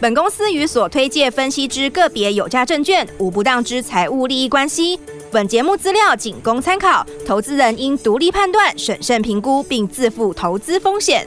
本公司与所推介分析之个别有价证券无不当之财务利益关系。本节目资料仅供参考，投资人应独立判断、审慎评估，并自负投资风险。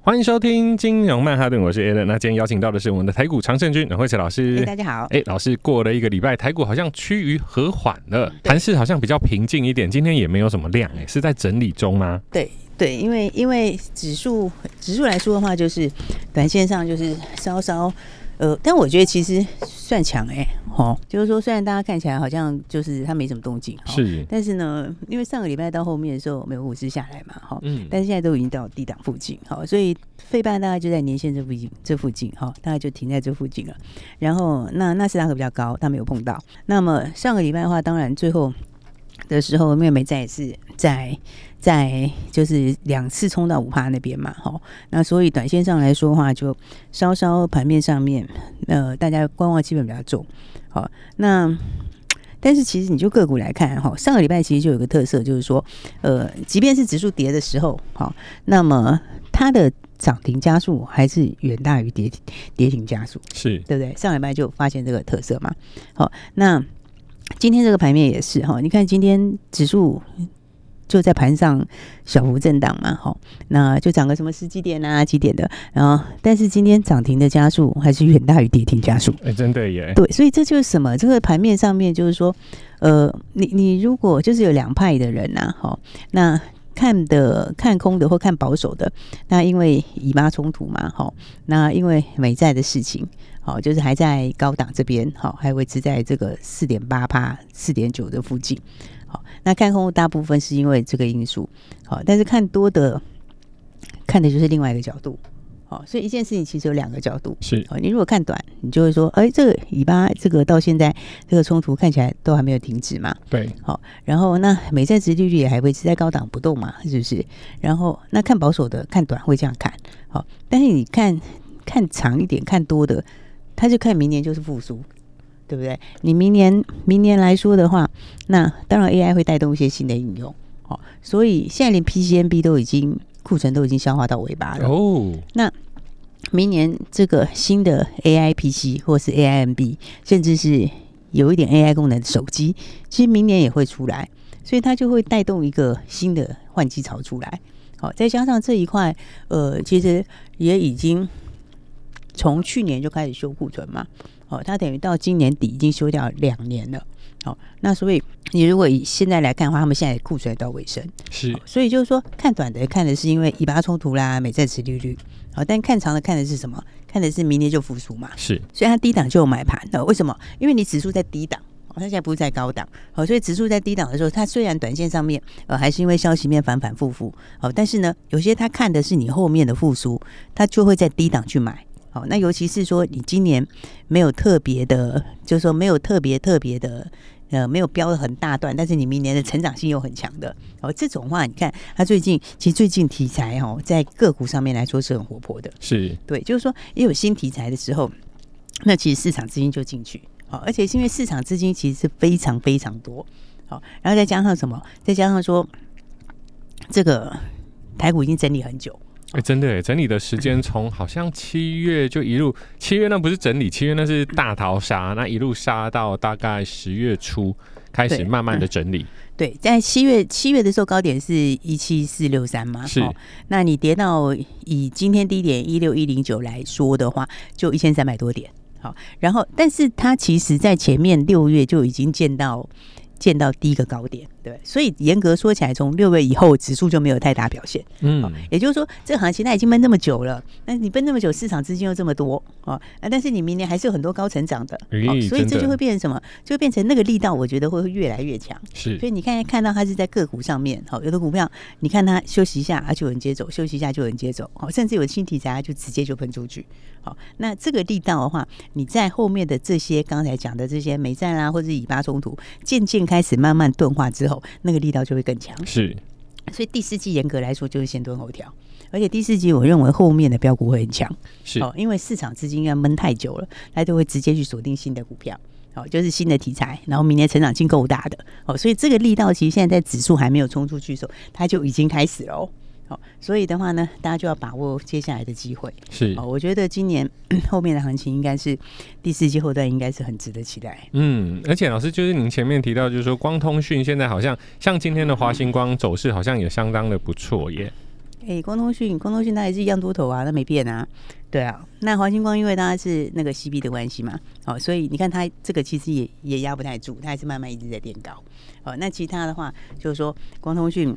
欢迎收听金融曼哈顿，我是 Alan。那今天邀请到的是我们的台股常胜军阮慧慈老师。欸，大家好。哎，老师过了一个礼拜，台股好像趋于和缓了，盘势好像比较平静一点。今天也没有什么量，哎，是在整理中吗？对。对，因为因为指数指数来说的话，就是短线上就是稍稍呃，但我觉得其实算强哎，哦，就是说虽然大家看起来好像就是它没什么动静，是，但是呢，因为上个礼拜到后面的时候，美国股市下来嘛，哈，嗯，但是现在都已经到低档附近，好，所以费半大概就在年线这附近，这附近，哈，大概就停在这附近了。然后那纳斯达克比较高，它没有碰到。那么上个礼拜的话，当然最后的时候，因为美债也是在。在就是两次冲到五趴那边嘛，哈，那所以短线上来说的话，就稍稍盘面上面，呃，大家观望气氛比较重，好，那但是其实你就个股来看，哈，上个礼拜其实就有个特色，就是说，呃，即便是指数跌的时候，好，那么它的涨停加速还是远大于跌跌停加速，是对不对？上礼拜就发现这个特色嘛，好，那今天这个盘面也是哈，你看今天指数。就在盘上小幅震荡嘛，哈，那就涨个什么十几点啊，几点的，然后但是今天涨停的加速还是远大于跌停加速，哎、欸，真的耶，对，所以这就是什么？这个盘面上面就是说，呃，你你如果就是有两派的人呐，哈，那看的看空的或看保守的，那因为以巴冲突嘛，好，那因为美债的事情，好，就是还在高档这边，好，还维持在这个四点八趴、四点九的附近。好那看空大部分是因为这个因素，好，但是看多的看的就是另外一个角度，好，所以一件事情其实有两个角度，是，你如果看短，你就会说，哎，这个以巴这个到现在这个冲突看起来都还没有停止嘛，对，好，然后那美债值利率也还维持在高档不动嘛，是不是？然后那看保守的看短会这样看，好，但是你看看长一点看多的，他就看明年就是复苏。对不对？你明年明年来说的话，那当然 AI 会带动一些新的应用，哦，所以现在连 PCNB 都已经库存都已经消化到尾巴了哦。那明年这个新的 AI PC 或是 AIMB，甚至是有一点 AI 功能的手机，其实明年也会出来，所以它就会带动一个新的换机潮出来。好，再加上这一块，呃，其实也已经从去年就开始修库存嘛。哦，它等于到今年底已经修掉两年了。好，那所以你如果以现在来看的话，他们现在库存到尾声，是。所以就是说，看短的看的是因为以巴冲突啦、美债持利率。好，但看长的看的是什么？看的是明年就复苏嘛。是。所以它低档就有买盘的。为什么？因为你指数在低档，它现在不是在高档。好，所以指数在低档的时候，它虽然短线上面呃还是因为消息面反反复复，好，但是呢，有些它看的是你后面的复苏，它就会在低档去买。好，那尤其是说你今年没有特别的，就是说没有特别特别的，呃，没有标的很大段，但是你明年的成长性又很强的，哦，这种话你看它最近其实最近题材哦，在个股上面来说是很活泼的，是。对，就是说也有新题材的时候，那其实市场资金就进去，好，而且是因为市场资金其实是非常非常多，好，然后再加上什么，再加上说这个台股已经整理很久。哎、欸，真的哎，整理的时间从好像七月就一路，七月那不是整理，七月那是大逃杀，那一路杀到大概十月初开始慢慢的整理。对，在七月七月的时候高点是一七四六三嘛，是、哦。那你跌到以今天低点一六一零九来说的话，就一千三百多点。好，然后但是它其实在前面六月就已经见到见到第一个高点，对，所以严格说起来，从六月以后，指数就没有太大表现。嗯，也就是说，这个行情它已经闷那么久了，那你闷那么久，市场资金又这么多啊，但是你明年还是有很多高成长的，所以这就会变成什么？就会变成那个力道，我觉得会越来越强。是，所以你看看到它是在个股上面，好，有的股票你看它休息一下，它就有人接走；休息一下就有人接走，好，甚至有新题材，它就直接就喷出去。好，那这个力道的话，你在后面的这些刚才讲的这些美债啦，或者以巴冲突，渐渐开始慢慢钝化之后，那个力道就会更强。是，所以第四季严格来说就是先蹲后调，而且第四季我认为后面的标股会很强。是，哦，因为市场资金要闷太久了，它就会直接去锁定新的股票，哦，就是新的题材，然后明年成长性够大的，哦，所以这个力道其实现在在指数还没有冲出去的时候，它就已经开始了哦。好，所以的话呢，大家就要把握接下来的机会。是，哦我觉得今年 后面的行情应该是第四季后段，应该是很值得期待。嗯，而且老师就是您前面提到，就是说光通讯现在好像像今天的华星光走势好像也相当的不错耶。哎、欸，光通讯，光通讯它也是一样多头啊，它没变啊。对啊，那华星光因为它是那个 CB 的关系嘛，哦，所以你看它这个其实也也压不太住，它还是慢慢一直在垫高。哦，那其他的话就是说光通讯。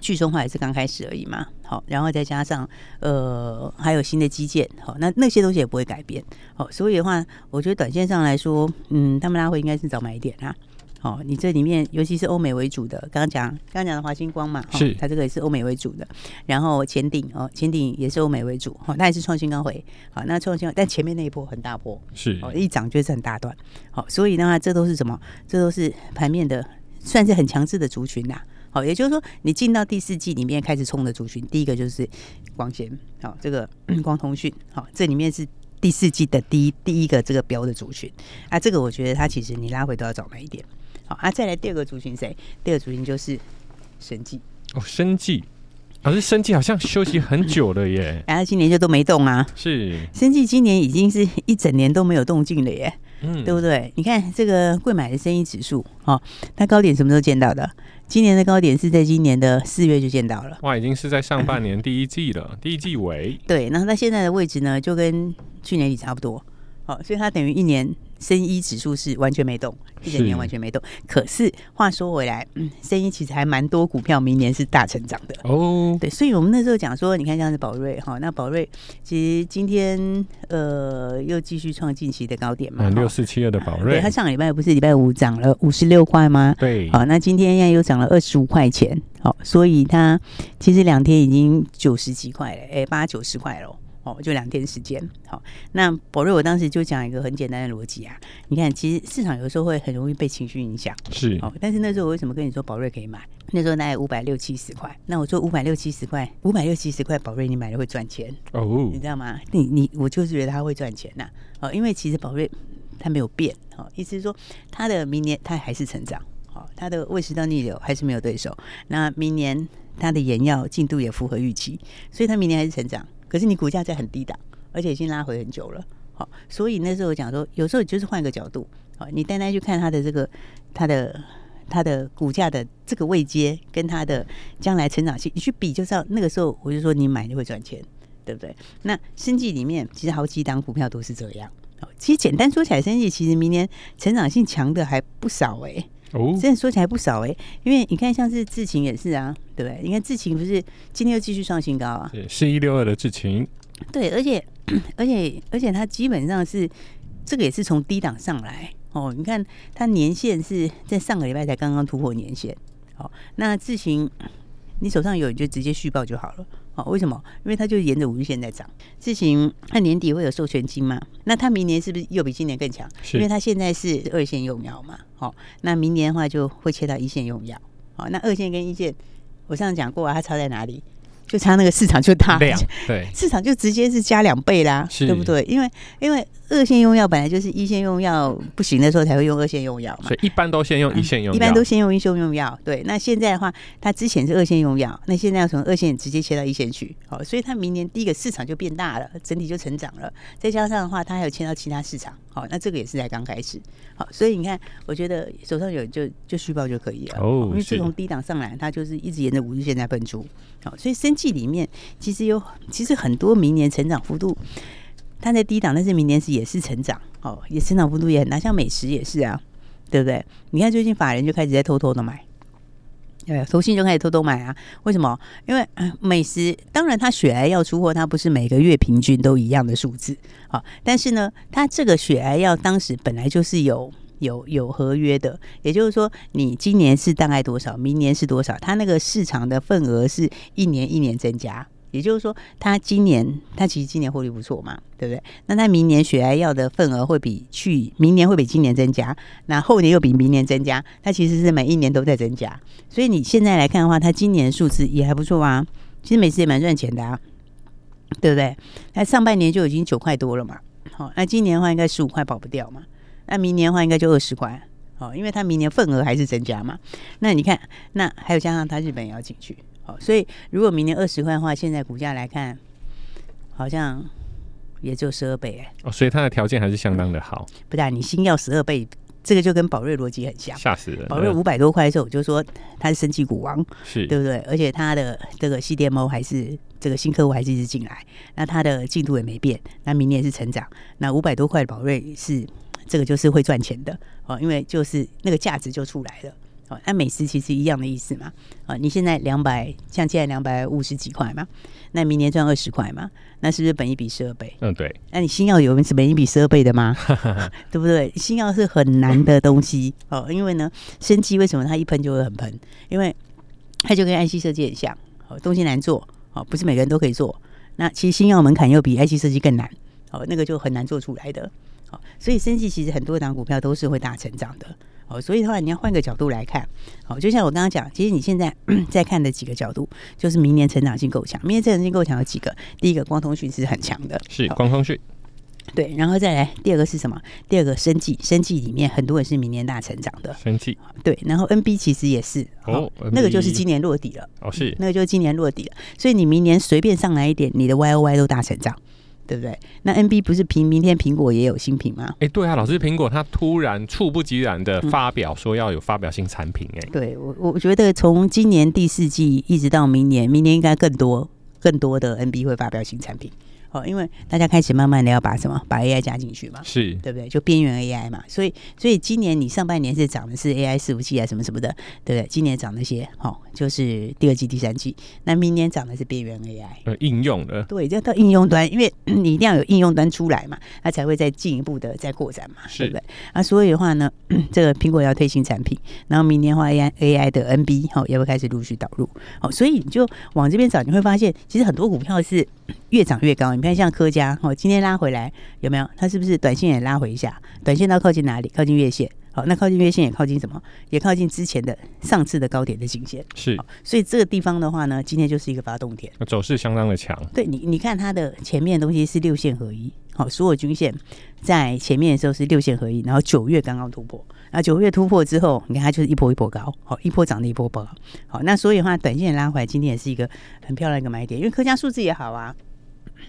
去中化也是刚开始而已嘛，好，然后再加上呃还有新的基建，好，那那些东西也不会改变，好，所以的话，我觉得短线上来说，嗯，他们拉回应该是早买一点啊，好，你这里面尤其是欧美为主的，刚刚讲刚刚讲的华星光嘛，是，它这个也是欧美为主的，然后前顶哦，前顶也是欧美为主，好，它也是创新高回，好，那创新高，但前面那一波很大波，是，哦，一涨就是很大段，好，所以的话，这都是什么？这都是盘面的算是很强势的族群呐。好，也就是说，你进到第四季里面开始冲的族群，第一个就是光纤，好，这个 光通讯，好，这里面是第四季的第一第一个这个标的族群，啊，这个我觉得它其实你拉回都要早买一点，好，啊，再来第二个族群谁？第二个族群就是生计，哦，生计，老师，生计好像休息很久了耶，然后今年就都没动啊，是，生计今年已经是一整年都没有动静了耶，嗯，对不对？你看这个贵买的生意指数，哦，它高点什么时候见到的？今年的高点是在今年的四月就见到了，哇，已经是在上半年第一季了，第一季尾。对，然后它现在的位置呢，就跟去年底差不多，好，所以它等于一年。生医指数是完全没动，一整年完全没动。可是话说回来，嗯，生医其实还蛮多股票明年是大成长的哦。对，所以我们那时候讲说，你看像是宝瑞哈，那宝瑞其实今天呃又继续创近期的高点嘛，六四七二的宝瑞，对，它上个礼拜不是礼拜五涨了五十六块吗？对，好，那今天现在又涨了二十五块钱，好，所以它其实两天已经九十几块了，哎，八九十块了。哦，就两天时间。好，那宝瑞，我当时就讲一个很简单的逻辑啊。你看，其实市场有时候会很容易被情绪影响。是。哦，但是那时候我为什么跟你说宝瑞可以买？那时候大概五百六七十块。那我说五百六七十块，五百六七十块宝瑞，你买了会赚钱哦。你知道吗？你你我就是觉得它会赚钱呐。哦，因为其实宝瑞它没有变。哦，意思是说它的明年它还是成长。哦，它的胃食道逆流还是没有对手。那明年它的研药进度也符合预期，所以它明年还是成长。可是你股价在很低档，而且已经拉回很久了，好，所以那时候我讲说，有时候就是换个角度，好，你单单去看它的这个它的它的股价的这个位阶跟它的将来成长性，你去比就知道，那个时候我就说你买就会赚钱，对不对？那生计里面其实好几档股票都是这样，好，其实简单说起来，生计其实明年成长性强的还不少哎、哦，真的说起来不少哎、欸，因为你看像是智勤也是啊，对不对？你看智勤不是今天又继续创新高啊？对，是一六二的智勤。对，而且 而且而且它基本上是这个也是从低档上来哦。你看它年限是在上个礼拜才刚刚突破年限，好，那智勤你手上有你就直接续报就好了。哦，为什么？因为它就沿着五日线在涨。智行它年底会有授权金嘛？那它明年是不是又比今年更强？因为它现在是二线用药嘛。好，那明年的话就会切到一线用药。好，那二线跟一线，我上次讲过啊，它差在哪里？就差那个市场就大，对，市场就直接是加两倍啦，对不对？因为因为二线用药本来就是一线用药不行的时候才会用二线用药嘛，所以一般都先用一线用药，一般都先用一线用药。对，那现在的话，它之前是二线用药，那现在要从二线直接切到一线去，好，所以它明年第一个市场就变大了，整体就成长了。再加上的话，它还有切到其他市场，好，那这个也是才刚开始，好，所以你看，我觉得手上有就就虚报就可以了，哦，因为自从低档上来，它就是一直沿着五日线在喷出，好，所以生计里面。其实有，其实很多明年成长幅度，它在低档，但是明年是也是成长，哦，也成长幅度也很大，像美食也是啊，对不对？你看最近法人就开始在偷偷的买。对，投信就开始偷偷买啊？为什么？因为美食当然它血癌药出货，它不是每个月平均都一样的数字，啊，但是呢，它这个血癌药当时本来就是有有有合约的，也就是说，你今年是大概多少，明年是多少，它那个市场的份额是一年一年增加。也就是说，他今年他其实今年获利不错嘛，对不对？那他明年血癌药的份额会比去明年会比今年增加，那后年又比明年增加，它其实是每一年都在增加。所以你现在来看的话，它今年数字也还不错啊。其实每次也蛮赚钱的啊，对不对？那上半年就已经九块多了嘛，好，那今年的话应该十五块跑不掉嘛。那明年的话应该就二十块，好，因为它明年份额还是增加嘛。那你看，那还有加上它日本也要进去。好，所以如果明年二十块的话，现在股价来看，好像也就十二倍哎。哦，所以它的条件还是相当的好。不但你新药十二倍，这个就跟宝瑞逻辑很像。吓死人！宝瑞五百多块的时候，我就说它是生技股王，是对不对？而且它的这个 CDMO 还是这个新客户还是一直进来，那它的进度也没变，那明年是成长。那五百多块的宝瑞是这个就是会赚钱的哦，因为就是那个价值就出来了。那美食其实一样的意思嘛，啊，你现在两百，像现在两百五十几块嘛，那明年赚二十块嘛，那是不是本一比十二倍？嗯，对。那你新药有是本一比十二倍的吗？对不对？新药是很难的东西哦，因为呢，生机为什么它一喷就会很喷？因为它就跟 IC 设计很像，哦，东西难做，哦，不是每个人都可以做。那其实新药门槛又比 IC 设计更难，哦，那个就很难做出来的。哦，所以生技其实很多档股票都是会大成长的。哦，所以的话，你要换个角度来看，好，就像我刚刚讲，其实你现在 在看的几个角度，就是明年成长性够强。明年成长性够强有几个？第一个，光通讯是很强的，是光通讯。对，然后再来第二个是什么？第二个生技，生技里面很多人是明年大成长的生技。对，然后 NB 其实也是哦，那个就是今年落底了哦，是那个就是今年落底了。所以你明年随便上来一点，你的 YOY 都大成长。对不对？那 NB 不是苹明天苹果也有新品吗？哎，对啊，老师，苹果它突然猝不及然的发表说要有发表新产品，哎、嗯，对我我觉得从今年第四季一直到明年，明年应该更多更多的 NB 会发表新产品。哦，因为大家开始慢慢的要把什么把 AI 加进去嘛，是对不对？就边缘 AI 嘛，所以所以今年你上半年是涨的是 AI 伺服器啊什么什么的，对不对？今年涨那些，好、哦，就是第二季、第三季。那明年涨的是边缘 AI，呃，应用的，对，要到应用端，因为你一定要有应用端出来嘛，它才会再进一步的再扩展嘛，是对不对？啊，所以的话呢，这个苹果要推新产品，然后明年的话 AI AI 的 NB 好、哦、也会开始陆续导入，好、哦，所以你就往这边找，你会发现其实很多股票是越涨越高。你看像科家。哦，今天拉回来有没有？它是不是短线也拉回一下？短线到靠近哪里？靠近月线。好，那靠近月线也靠近什么？也靠近之前的上次的高点的颈线。是，所以这个地方的话呢，今天就是一个发动点，走势相当的强。对你，你看它的前面的东西是六线合一。好，所有均线在前面的时候是六线合一，然后九月刚刚突破。啊九月突破之后，你看它就是一波一波高，好，一波涨的一波高。好，那所以的话，短线拉回来，今天也是一个很漂亮一个买点，因为科家数字也好啊。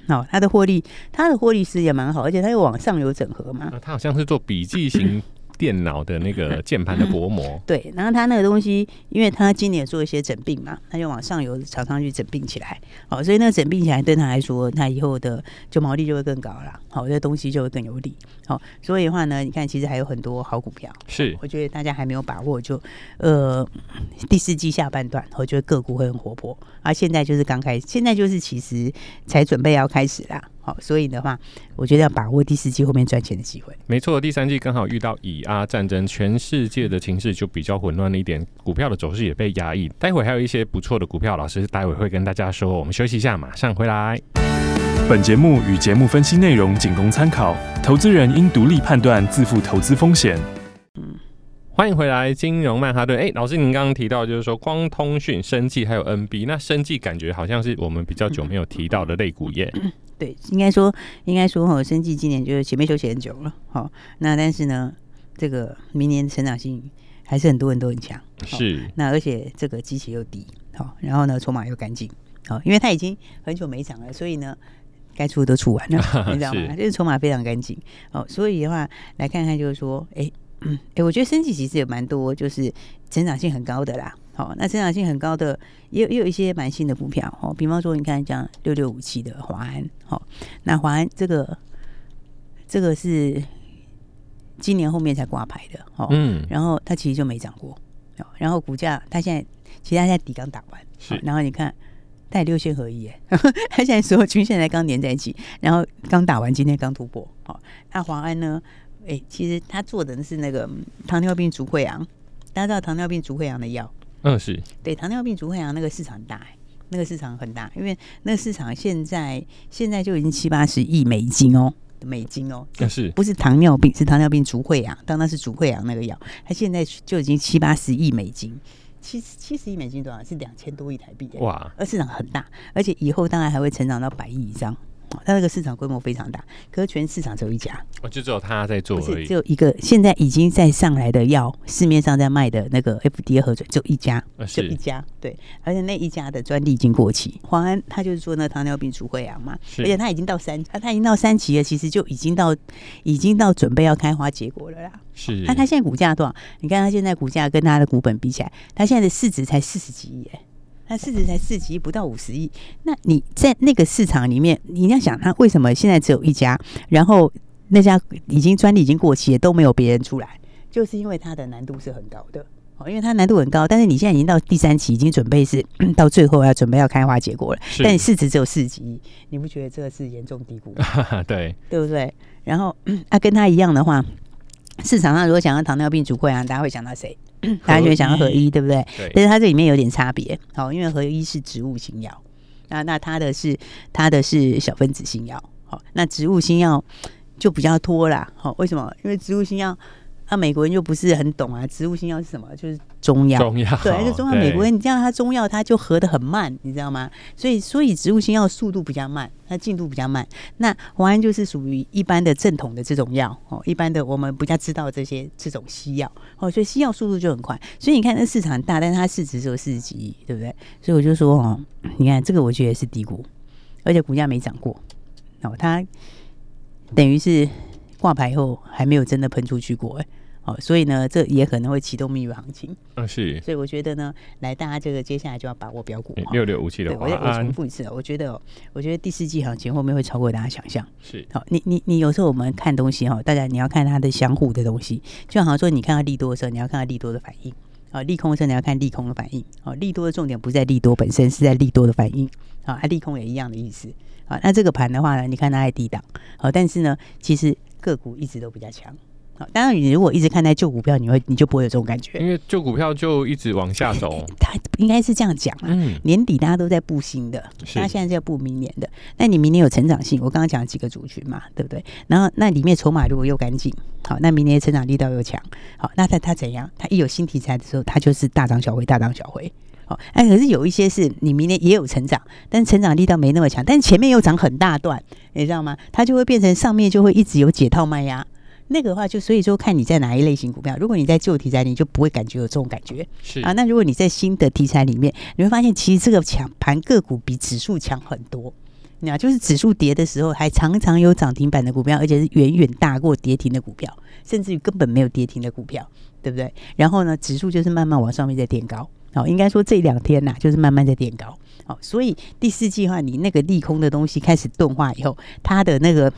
哦，它的获利，它的获利是也蛮好，而且它又往上游整合嘛。它好像是做笔记型。电脑的那个键盘的薄膜，对，然后他那个东西，因为他今年做一些整并嘛，他就往上游厂商去整并起来，好，所以那个整并起来对他来说，他以后的就毛利就会更高了，好，这东西就会更有利，好，所以的话呢，你看其实还有很多好股票，是，我觉得大家还没有把握，就呃第四季下半段，我觉得个股会很活泼，而现在就是刚开始，现在就是其实才准备要开始啦。好，所以的话，我觉得要把握第四季后面赚钱的机会。没错，第三季刚好遇到以阿战争，全世界的情势就比较混乱了一点，股票的走势也被压抑。待会还有一些不错的股票，老师待会会跟大家说。我们休息一下，马上回来。本节目与节目分析内容仅供参考，投资人应独立判断，自负投资风险。嗯。欢迎回来，金融曼哈顿。哎，老师，您刚刚提到就是说光通讯、生技还有 NB，那生技感觉好像是我们比较久没有提到的类股业。对，应该说，应该说哈，生技今年就是前面休息很久了，好，那但是呢，这个明年成长性还是很多人都很强，是。那而且这个基期又低，好，然后呢，筹码又干净，好，因为它已经很久没涨了，所以呢，该出的都出完了，你知道吗？就是筹码非常干净，好，所以的话来看看，就是说，哎。嗯，哎、欸，我觉得生技其实有蛮多，就是成长性很高的啦。好，那成长性很高的，也有也有一些蛮新的股票。哦，比方说，你看像六六五七的华安，好，那华安这个这个是今年后面才挂牌的哦，嗯，然后它其实就没涨过，哦，然后股价它现在其实它现在底刚打完，是哦然后你看它也六线合一耶，它现在所有均线才刚连在一起，然后刚打完，今天刚突破，哦，那华安呢？哎，其实他做的是那个嗯糖尿病足溃疡，大家知道糖尿病足溃疡的药，嗯是，对，糖尿病足溃疡那个市场很大，那个市场很大，因为那个市场现在现在就已经七八十亿美金哦，美金哦，但是不是糖尿病，是糖尿病足溃疡，当然是足溃疡那个药，它现在就已经七八十亿美金，七七十亿美金多少？是两千多亿台币，哇，而市场很大，而且以后当然还会成长到百亿以上。哦它那个市场规模非常大，可是全市场只有一家，哦就只有他在做不是而已只有一个。现在已经在上来的药，市面上在卖的那个 FDA 核准，就一家，呃就是一家。对，而且那一家的专利已经过期。华安他就是做那糖尿病足溃疡嘛，而且他已经到三，他他已经到三期了，其实就已经到已经到准备要开花结果了啦。是，那他现在股价多少？你看他现在股价跟他的股本比起来，他现在的市值才四十几亿耶。它市值才四十亿，不到五十亿。那你在那个市场里面，你要想它为什么现在只有一家，然后那家已经专利已经过期了，都没有别人出来，就是因为它的难度是很高的。哦，因为它难度很高，但是你现在已经到第三期，已经准备是 到最后要准备要开花结果了，但你市值只有四十几亿，你不觉得这个是严重低估吗？对，对不对？然后 啊，跟他一样的话，市场上如果讲到糖尿病足溃疡，大家会想到谁？大家就会想要合一，对不对？对，但是它这里面有点差别，好，因为合一是植物新药，那那它的是它的是小分子新药，好，那植物新药就比较拖啦，好，为什么？因为植物新药，啊，美国人又不是很懂啊，植物新药是什么？就是中药，中药对，而且中药美国人，你知道他中药他就合的很慢，你知道吗？所以所以植物新药速度比较慢，它进度比较慢。那华安就是属于一般的正统的这种药哦，一般的我们比较知道这些这种西药哦，所以西药速度就很快。所以你看那市场很大，但是它市值只有四十几亿，对不对？所以我就说哦，你看这个我觉得是低估，而且股价没涨过哦，它等于是挂牌后还没有真的喷出去过哎。哦，所以呢，这也可能会启动蜜月行情。嗯，是。所以我觉得呢，来大家这个接下来就要把握标股。六六五七的华对，我我重复一次，我觉得，我觉得第四季行情后面会超过大家想象。是。好，你你你有时候我们看东西哈，大家你要看它的相互的东西，就好像说你看到利多的时候，你要看到利多的反应。啊，利空的时候你要看利空的反应。啊，利多的重点不在利多本身，是在利多的反应。啊，利空也一样的意思。啊，那这个盘的话呢，你看它在低档。好，但是呢，其实个股一直都比较强。好，当然，你如果一直看待旧股票，你会你就不会有这种感觉，因为旧股票就一直往下走。它应该是这样讲啊。嗯，年底大家都在布新的，大家现在在布明年的。那你明年有成长性，我刚刚讲了几个族群嘛，对不对？然后那里面筹码如果又干净，好，那明年的成长力道又强，好，那它它怎样？它一有新题材的时候，它就是大涨小回，大涨小回。好，哎，可是有一些是你明年也有成长，但是成长力道没那么强，但是前面又涨很大段，你知道吗？它就会变成上面就会一直有解套卖压。那个的话，就所以说看你在哪一类型股票。如果你在旧题材，你就不会感觉有这种感觉。是啊，那如果你在新的题材里面，你会发现其实这个强盘个股比指数强很多。那就是指数跌的时候，还常常有涨停板的股票，而且是远远大过跌停的股票，甚至于根本没有跌停的股票，对不对？然后呢，指数就是慢慢往上面在垫高。哦，应该说这两天呐、就是慢慢在垫高。好，所以第四季的话，你那个利空的东西开始钝化以后，它的那个。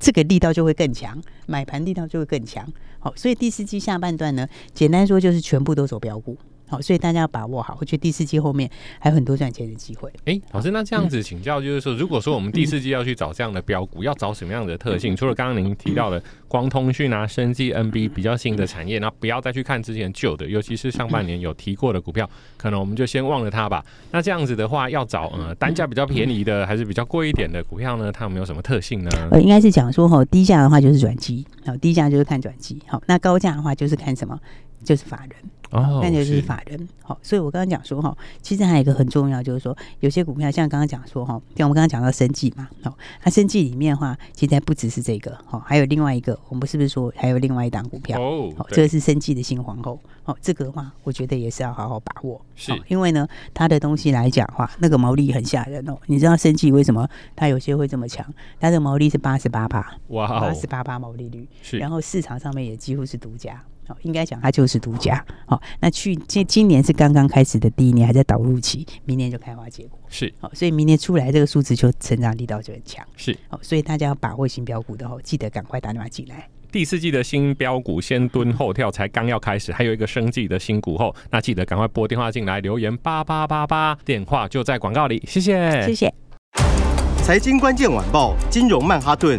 这个力道就会更强，买盘力道就会更强。好，所以第四季下半段呢，简单说就是全部都走标股。好，所以大家要把握好。我觉得第四季后面还有很多赚钱的机会。哎，老师，那这样子请教，就是说，如果说我们第四季要去找这样的标股，要找什么样的特性？除了刚刚您提到的光通讯啊、生技、NB 比较新的产业，那不要再去看之前旧的，尤其是上半年有提过的股票，可能我们就先忘了它吧。那这样子的话，要找呃单价比较便宜的，还是比较贵一点的股票呢？它有没有什么特性呢？呃，应该是讲说哈，低价的话就是转机，好，低价就是看转机，好，那高价的话就是看什么？就是法人。哦，那就是法人。好，所以我刚刚讲说哈，其实还有一个很重要，就是说有些股票像刚刚讲说哈，像我们刚刚讲到生计嘛，好，它生计里面的话，其实还不只是这个，好，还有另外一个，我们是不是说还有另外一档股票？哦，好，这个是生计的新皇后，哦，这个的话，我觉得也是要好好把握，是，因为呢，它的东西来讲的话，那个毛利很吓人哦。你知道生计为什么它有些会这么强？它的毛利是八十八趴，哇，八十八趴毛利率，是，然后市场上面也几乎是独家。好，应该讲它就是独家。好，那去今今年是刚刚开始的第一年，还在导入期，明年就开花结果。是，好，所以明年出来这个数字就成长力道就很强。是，好，所以大家要把握新标股的话，记得赶快打电话进来。第四季的新标股先蹲后跳，才刚要开始，还有一个生技的新股后，那记得赶快拨电话进来留言八八八八，电话就在广告里，谢谢，谢谢。财经关键晚报，金融曼哈顿，